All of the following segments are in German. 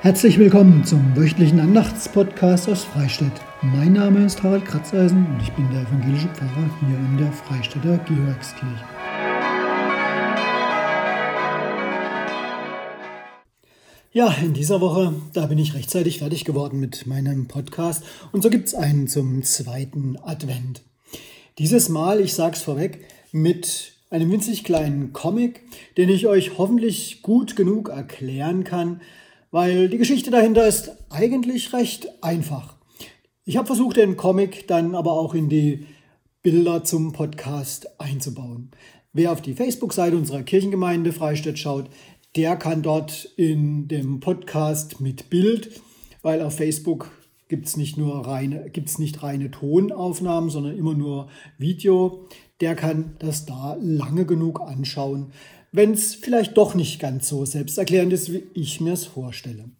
Herzlich willkommen zum wöchentlichen Andachtspodcast aus Freistadt. Mein Name ist Harald Kratzeisen und ich bin der evangelische Pfarrer hier in der Freistädter Georgskirche. Ja, in dieser Woche, da bin ich rechtzeitig fertig geworden mit meinem Podcast und so gibt es einen zum zweiten Advent. Dieses Mal, ich sag's vorweg, mit einem winzig kleinen Comic, den ich euch hoffentlich gut genug erklären kann, weil die Geschichte dahinter ist eigentlich recht einfach. Ich habe versucht, den Comic dann aber auch in die Bilder zum Podcast einzubauen. Wer auf die Facebook-Seite unserer Kirchengemeinde Freistadt schaut, der kann dort in dem Podcast mit Bild, weil auf Facebook gibt es nicht nur reine, gibt's nicht reine Tonaufnahmen, sondern immer nur Video. Der kann das da lange genug anschauen, wenn es vielleicht doch nicht ganz so selbsterklärend ist, wie ich mir es vorstelle.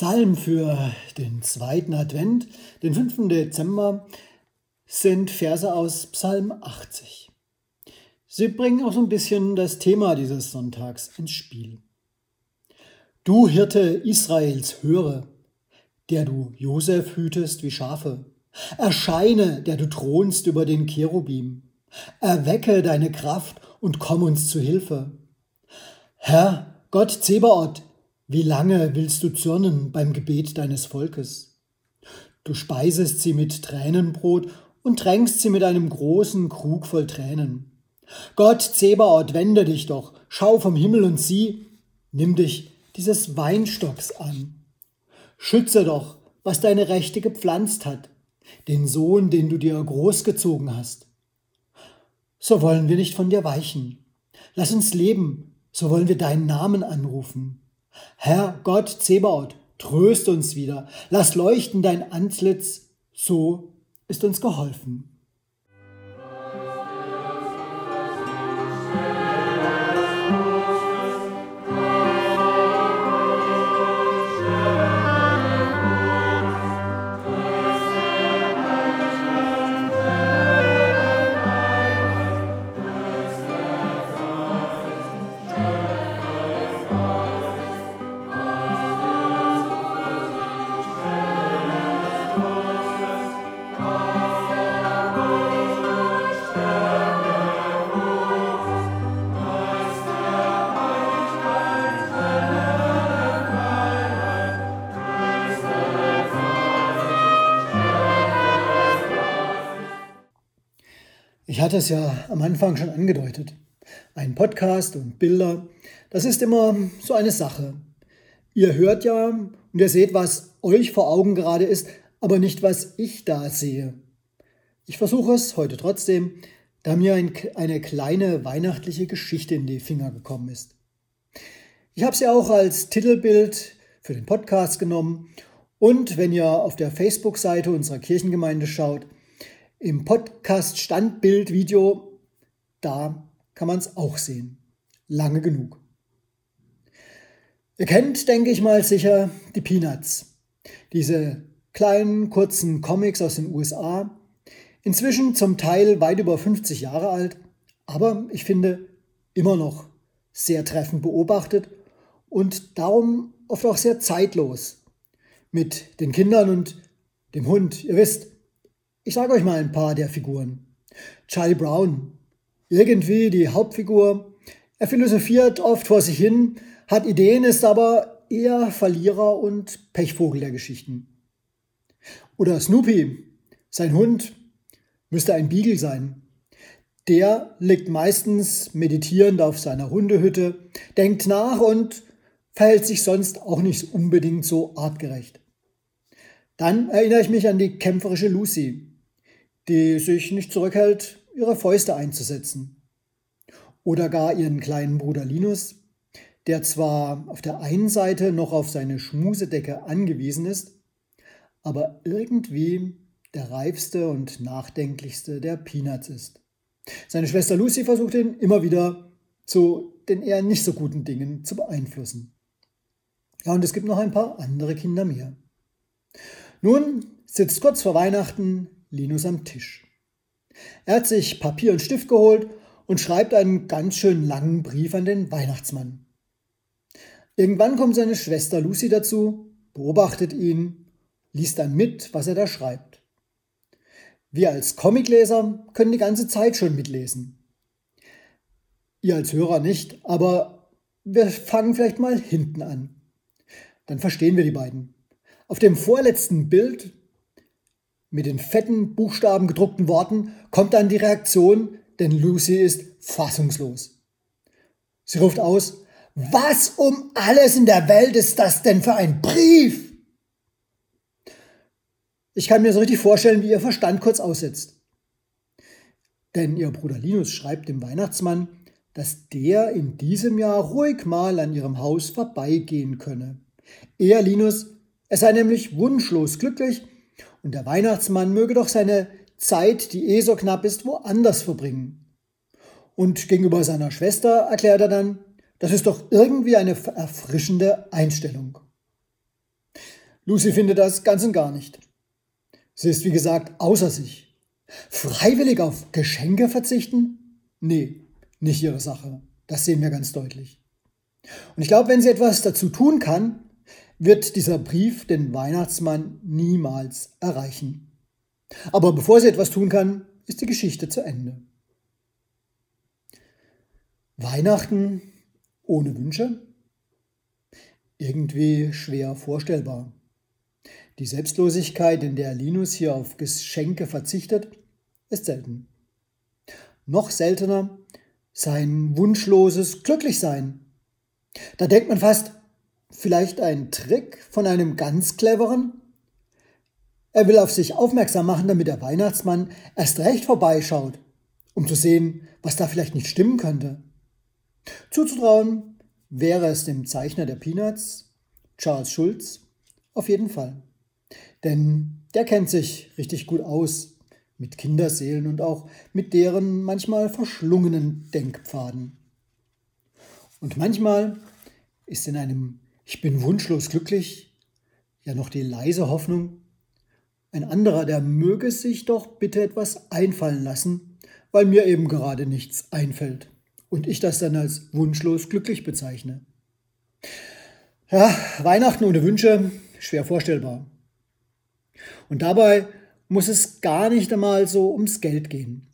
Psalm für den zweiten Advent, den 5. Dezember, sind Verse aus Psalm 80. Sie bringen auch so ein bisschen das Thema dieses Sonntags ins Spiel. Du Hirte Israels, höre, der du Josef hütest wie Schafe. Erscheine, der du thronst über den Cherubim. Erwecke deine Kraft und komm uns zu Hilfe. Herr, Gott Zebaoth, wie lange willst du zürnen beim Gebet deines Volkes? Du speisest sie mit Tränenbrot und tränkst sie mit einem großen Krug voll Tränen. Gott Zebaoth, wende dich doch, schau vom Himmel und sieh, nimm dich dieses Weinstocks an. Schütze doch, was deine Rechte gepflanzt hat, den Sohn, den du dir großgezogen hast. So wollen wir nicht von dir weichen. Lass uns leben, so wollen wir deinen Namen anrufen. Herr Gott Zebaoth, tröst uns wieder, lass leuchten dein Antlitz, so ist uns geholfen. Ich hatte es ja am Anfang schon angedeutet. Ein Podcast und Bilder, das ist immer so eine Sache. Ihr hört ja und ihr seht, was euch vor Augen gerade ist, aber nicht, was ich da sehe. Ich versuche es heute trotzdem, da mir ein, eine kleine weihnachtliche Geschichte in die Finger gekommen ist. Ich habe sie auch als Titelbild für den Podcast genommen und wenn ihr auf der Facebook-Seite unserer Kirchengemeinde schaut, im Podcast Standbild Video, da kann man es auch sehen. Lange genug. Ihr kennt, denke ich mal, sicher die Peanuts. Diese kleinen, kurzen Comics aus den USA. Inzwischen zum Teil weit über 50 Jahre alt, aber ich finde immer noch sehr treffend beobachtet und darum oft auch sehr zeitlos. Mit den Kindern und dem Hund. Ihr wisst, ich sage euch mal ein paar der Figuren. Charlie Brown, irgendwie die Hauptfigur. Er philosophiert oft vor sich hin, hat Ideen, ist aber eher Verlierer und Pechvogel der Geschichten. Oder Snoopy, sein Hund, müsste ein Beagle sein. der liegt meistens meditierend auf seiner Hundehütte, denkt nach und verhält sich sonst auch nicht unbedingt so artgerecht. Dann erinnere ich mich an die kämpferische Lucy, die sich nicht zurückhält, ihre Fäuste einzusetzen. Oder gar ihren kleinen Bruder Linus, der zwar auf der einen Seite noch auf seine Schmusedecke angewiesen ist, aber irgendwie der reifste und nachdenklichste der Peanuts ist. Seine Schwester Lucy versucht ihn immer wieder zu den eher nicht so guten Dingen zu beeinflussen. Ja, und es gibt noch ein paar andere Kinder mehr. Nun sitzt kurz vor Weihnachten Linus am Tisch. Er hat sich Papier und Stift geholt und schreibt einen ganz schön langen Brief an den Weihnachtsmann. Irgendwann kommt seine Schwester Lucy dazu, beobachtet ihn, liest dann mit, was er da schreibt. Wir als Comicleser können die ganze Zeit schon mitlesen. Ihr als Hörer nicht, aber wir fangen vielleicht mal hinten an. Dann verstehen wir die beiden. Auf dem vorletzten Bild mit den fetten Buchstaben gedruckten Worten kommt dann die Reaktion, denn Lucy ist fassungslos. Sie ruft aus, was um alles in der Welt ist das denn für ein Brief? Ich kann mir so richtig vorstellen, wie ihr Verstand kurz aussetzt. Denn ihr Bruder Linus schreibt dem Weihnachtsmann, dass der in diesem Jahr ruhig mal an ihrem Haus vorbeigehen könne. Er, Linus, er sei nämlich wunschlos glücklich und der Weihnachtsmann möge doch seine Zeit, die eh so knapp ist, woanders verbringen. Und gegenüber seiner Schwester erklärt er dann, das ist doch irgendwie eine erfrischende Einstellung. Lucy findet das ganz und gar nicht. Sie ist, wie gesagt, außer sich. Freiwillig auf Geschenke verzichten? Nee, nicht ihre Sache. Das sehen wir ganz deutlich. Und ich glaube, wenn sie etwas dazu tun kann, wird dieser Brief den Weihnachtsmann niemals erreichen. Aber bevor sie etwas tun kann, ist die Geschichte zu Ende. Weihnachten ohne Wünsche? Irgendwie schwer vorstellbar. Die Selbstlosigkeit, in der Linus hier auf Geschenke verzichtet, ist selten. Noch seltener sein wunschloses Glücklichsein. Da denkt man fast, Vielleicht ein Trick von einem ganz cleveren? Er will auf sich aufmerksam machen, damit der Weihnachtsmann erst recht vorbeischaut, um zu sehen, was da vielleicht nicht stimmen könnte. Zuzutrauen wäre es dem Zeichner der Peanuts, Charles Schulz, auf jeden Fall. Denn der kennt sich richtig gut aus mit Kinderseelen und auch mit deren manchmal verschlungenen Denkpfaden. Und manchmal ist in einem ich bin wunschlos glücklich, ja noch die leise Hoffnung, ein anderer, der möge sich doch bitte etwas einfallen lassen, weil mir eben gerade nichts einfällt und ich das dann als wunschlos glücklich bezeichne. Ja, Weihnachten ohne Wünsche, schwer vorstellbar. Und dabei muss es gar nicht einmal so ums Geld gehen.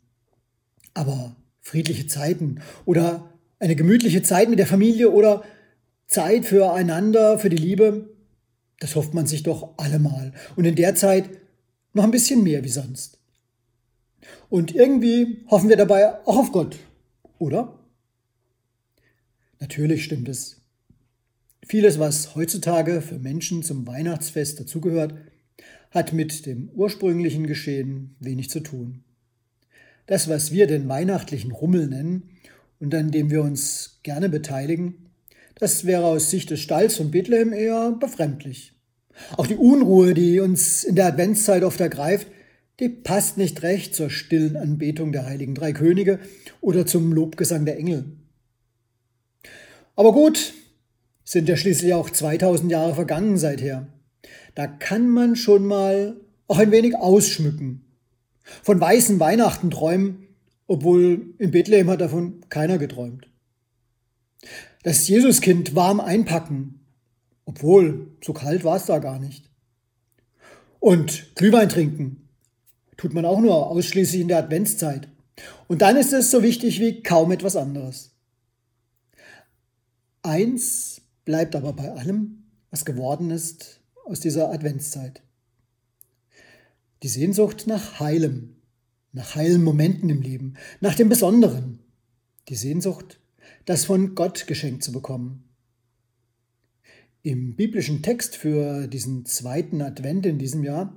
Aber friedliche Zeiten oder eine gemütliche Zeit mit der Familie oder Zeit füreinander, für die Liebe, das hofft man sich doch allemal. Und in der Zeit noch ein bisschen mehr wie sonst. Und irgendwie hoffen wir dabei auch auf Gott, oder? Natürlich stimmt es. Vieles, was heutzutage für Menschen zum Weihnachtsfest dazugehört, hat mit dem ursprünglichen Geschehen wenig zu tun. Das, was wir den weihnachtlichen Rummel nennen und an dem wir uns gerne beteiligen, das wäre aus Sicht des Stalls von Bethlehem eher befremdlich. Auch die Unruhe, die uns in der Adventszeit oft ergreift, die passt nicht recht zur stillen Anbetung der heiligen drei Könige oder zum Lobgesang der Engel. Aber gut, sind ja schließlich auch 2000 Jahre vergangen seither. Da kann man schon mal auch ein wenig ausschmücken. Von weißen Weihnachten träumen, obwohl in Bethlehem hat davon keiner geträumt das Jesuskind warm einpacken, obwohl so kalt war es da gar nicht. Und Glühwein trinken tut man auch nur ausschließlich in der Adventszeit. Und dann ist es so wichtig wie kaum etwas anderes. Eins bleibt aber bei allem, was geworden ist aus dieser Adventszeit. Die Sehnsucht nach Heilem, nach heilen Momenten im Leben, nach dem Besonderen, die Sehnsucht, das von Gott geschenkt zu bekommen. Im biblischen Text für diesen zweiten Advent in diesem Jahr,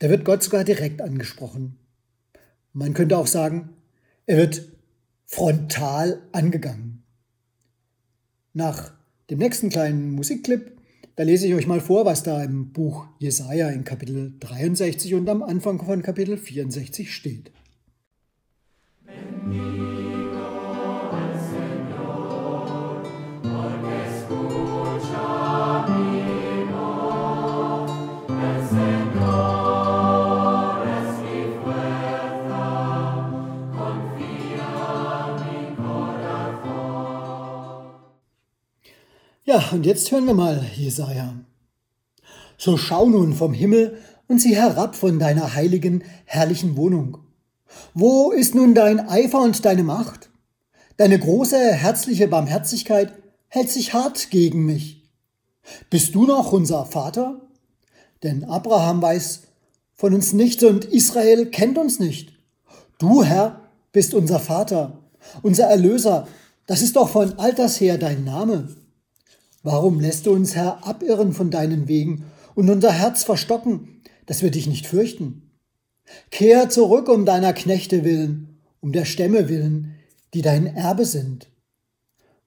da wird Gott sogar direkt angesprochen. Man könnte auch sagen, er wird frontal angegangen. Nach dem nächsten kleinen Musikclip, da lese ich euch mal vor, was da im Buch Jesaja in Kapitel 63 und am Anfang von Kapitel 64 steht. Ja, und jetzt hören wir mal Jesaja. So schau nun vom Himmel und sieh herab von deiner heiligen, herrlichen Wohnung. Wo ist nun dein Eifer und deine Macht? Deine große, herzliche Barmherzigkeit hält sich hart gegen mich. Bist du noch unser Vater? Denn Abraham weiß von uns nichts und Israel kennt uns nicht. Du, Herr, bist unser Vater, unser Erlöser. Das ist doch von alters her dein Name. Warum lässt du uns, Herr, abirren von deinen Wegen und unser Herz verstocken, dass wir dich nicht fürchten? Kehr zurück um deiner Knechte willen, um der Stämme willen, die dein Erbe sind.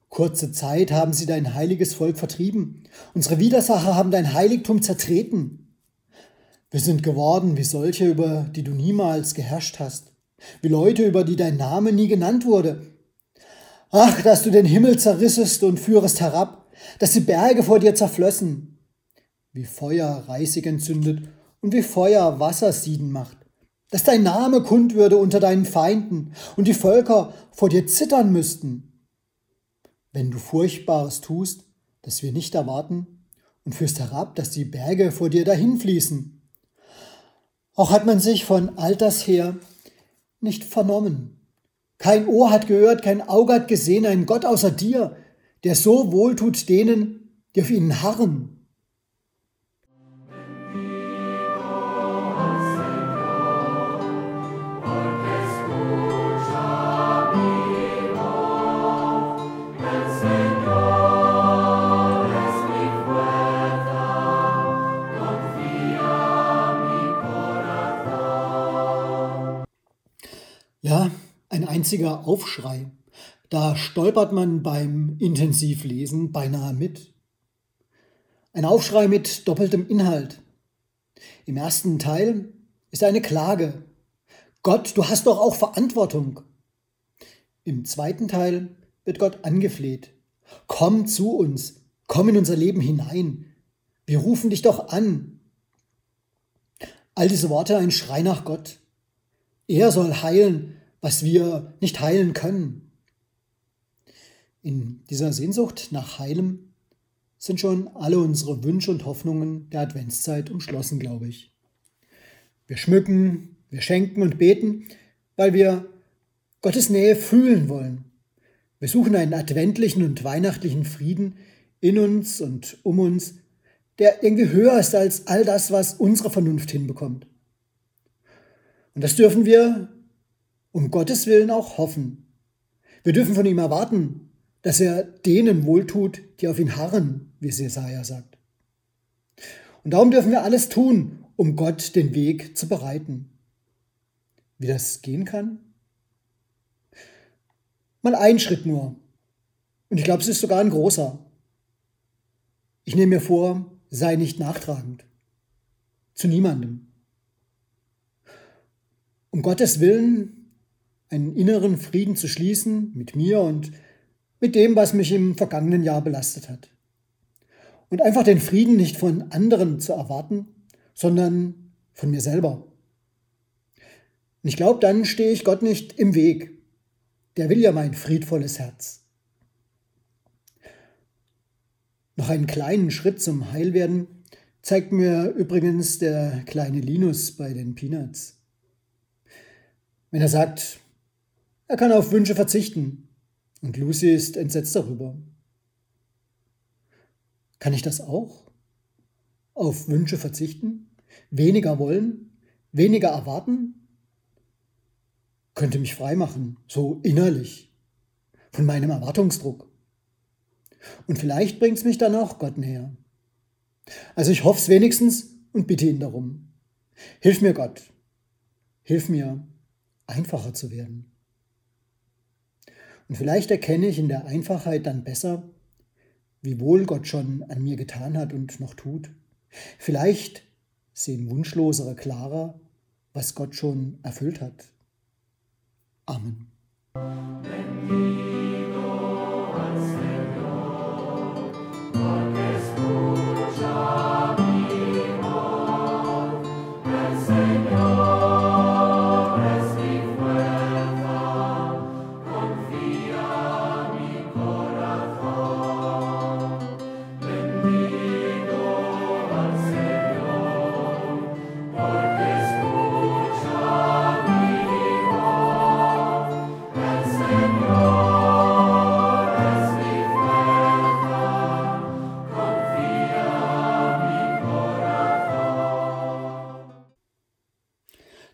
Kurze Zeit haben sie dein heiliges Volk vertrieben. Unsere Widersacher haben dein Heiligtum zertreten. Wir sind geworden wie solche, über die du niemals geherrscht hast, wie Leute, über die dein Name nie genannt wurde. Ach, dass du den Himmel zerrissest und führest herab, dass die Berge vor dir zerflössen, wie Feuer Reisig entzündet und wie Feuer Wasser sieden macht, dass dein Name kund würde unter deinen Feinden und die Völker vor dir zittern müssten. Wenn du Furchtbares tust, das wir nicht erwarten, und führst herab, dass die Berge vor dir dahinfließen. Auch hat man sich von alters her nicht vernommen. Kein Ohr hat gehört, kein Auge hat gesehen, ein Gott außer dir, der so wohltut denen, die auf ihn harren. Ja, ein einziger Aufschrei. Da stolpert man beim Intensivlesen beinahe mit. Ein Aufschrei mit doppeltem Inhalt. Im ersten Teil ist eine Klage. Gott, du hast doch auch Verantwortung. Im zweiten Teil wird Gott angefleht. Komm zu uns, komm in unser Leben hinein. Wir rufen dich doch an. All diese Worte ein Schrei nach Gott. Er soll heilen, was wir nicht heilen können. In dieser Sehnsucht nach Heilem sind schon alle unsere Wünsche und Hoffnungen der Adventszeit umschlossen, glaube ich. Wir schmücken, wir schenken und beten, weil wir Gottes Nähe fühlen wollen. Wir suchen einen adventlichen und weihnachtlichen Frieden in uns und um uns, der irgendwie höher ist als all das, was unsere Vernunft hinbekommt. Und das dürfen wir um Gottes Willen auch hoffen. Wir dürfen von ihm erwarten, dass er denen wohltut, die auf ihn harren, wie es Jesaja sagt. Und darum dürfen wir alles tun, um Gott den Weg zu bereiten. Wie das gehen kann? Mal ein Schritt nur. Und ich glaube, es ist sogar ein großer. Ich nehme mir vor, sei nicht nachtragend. Zu niemandem. Um Gottes Willen einen inneren Frieden zu schließen mit mir und mit dem, was mich im vergangenen Jahr belastet hat. Und einfach den Frieden nicht von anderen zu erwarten, sondern von mir selber. Und ich glaube, dann stehe ich Gott nicht im Weg. Der will ja mein friedvolles Herz. Noch einen kleinen Schritt zum Heilwerden zeigt mir übrigens der kleine Linus bei den Peanuts. Wenn er sagt, er kann auf Wünsche verzichten, und Lucy ist entsetzt darüber. Kann ich das auch? Auf Wünsche verzichten? Weniger wollen? Weniger erwarten? könnte mich freimachen, so innerlich, von meinem Erwartungsdruck. Und vielleicht bringt es mich dann auch Gott näher. Also ich hoffe es wenigstens und bitte ihn darum. Hilf mir Gott. Hilf mir, einfacher zu werden. Und vielleicht erkenne ich in der Einfachheit dann besser, wie wohl Gott schon an mir getan hat und noch tut. Vielleicht sehen Wunschlosere klarer, was Gott schon erfüllt hat. Amen.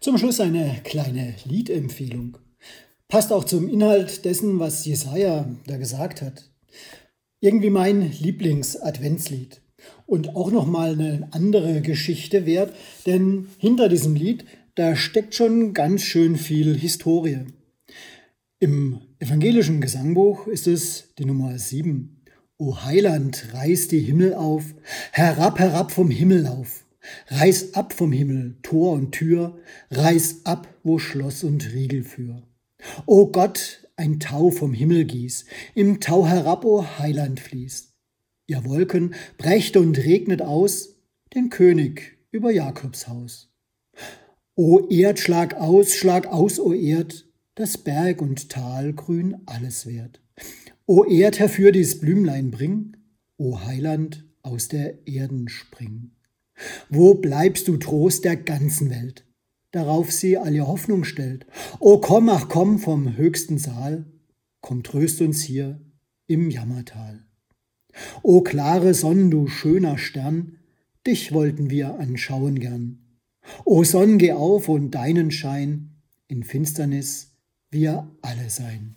Zum Schluss eine kleine Liedempfehlung. Passt auch zum Inhalt dessen, was Jesaja da gesagt hat. Irgendwie mein Lieblings-Adventslied. Und auch nochmal eine andere Geschichte wert, denn hinter diesem Lied, da steckt schon ganz schön viel Historie. Im evangelischen Gesangbuch ist es die Nummer 7. O Heiland, reiß die Himmel auf, herab, herab vom Himmel auf. Reiß ab vom Himmel Tor und Tür, reiß ab, wo Schloss und Riegel für. O Gott, ein Tau vom Himmel gieß, im Tau herab, o Heiland fließt. Ihr Wolken brecht und regnet aus den König über Jakobs Haus. O Erd, schlag aus, schlag aus, o Erd, das Berg und Tal grün alles wert. O Erd, herfür dies Blümlein bring, o Heiland, aus der Erden spring. Wo bleibst du Trost der ganzen Welt? Darauf sie all ihr Hoffnung stellt. O komm, ach komm vom höchsten Saal, komm tröst uns hier im Jammertal. O klare Sonn, du schöner Stern, dich wollten wir anschauen gern. O Sonn, geh auf und deinen Schein in Finsternis wir alle sein.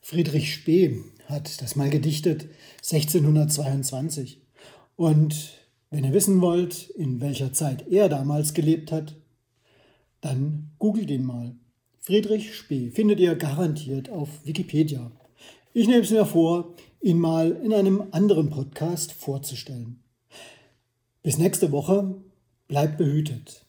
Friedrich Spee hat das mal gedichtet, 1622. Und wenn ihr wissen wollt, in welcher Zeit er damals gelebt hat, dann googelt ihn mal. Friedrich Spee findet ihr garantiert auf Wikipedia. Ich nehme es mir vor, ihn mal in einem anderen Podcast vorzustellen. Bis nächste Woche, bleibt behütet.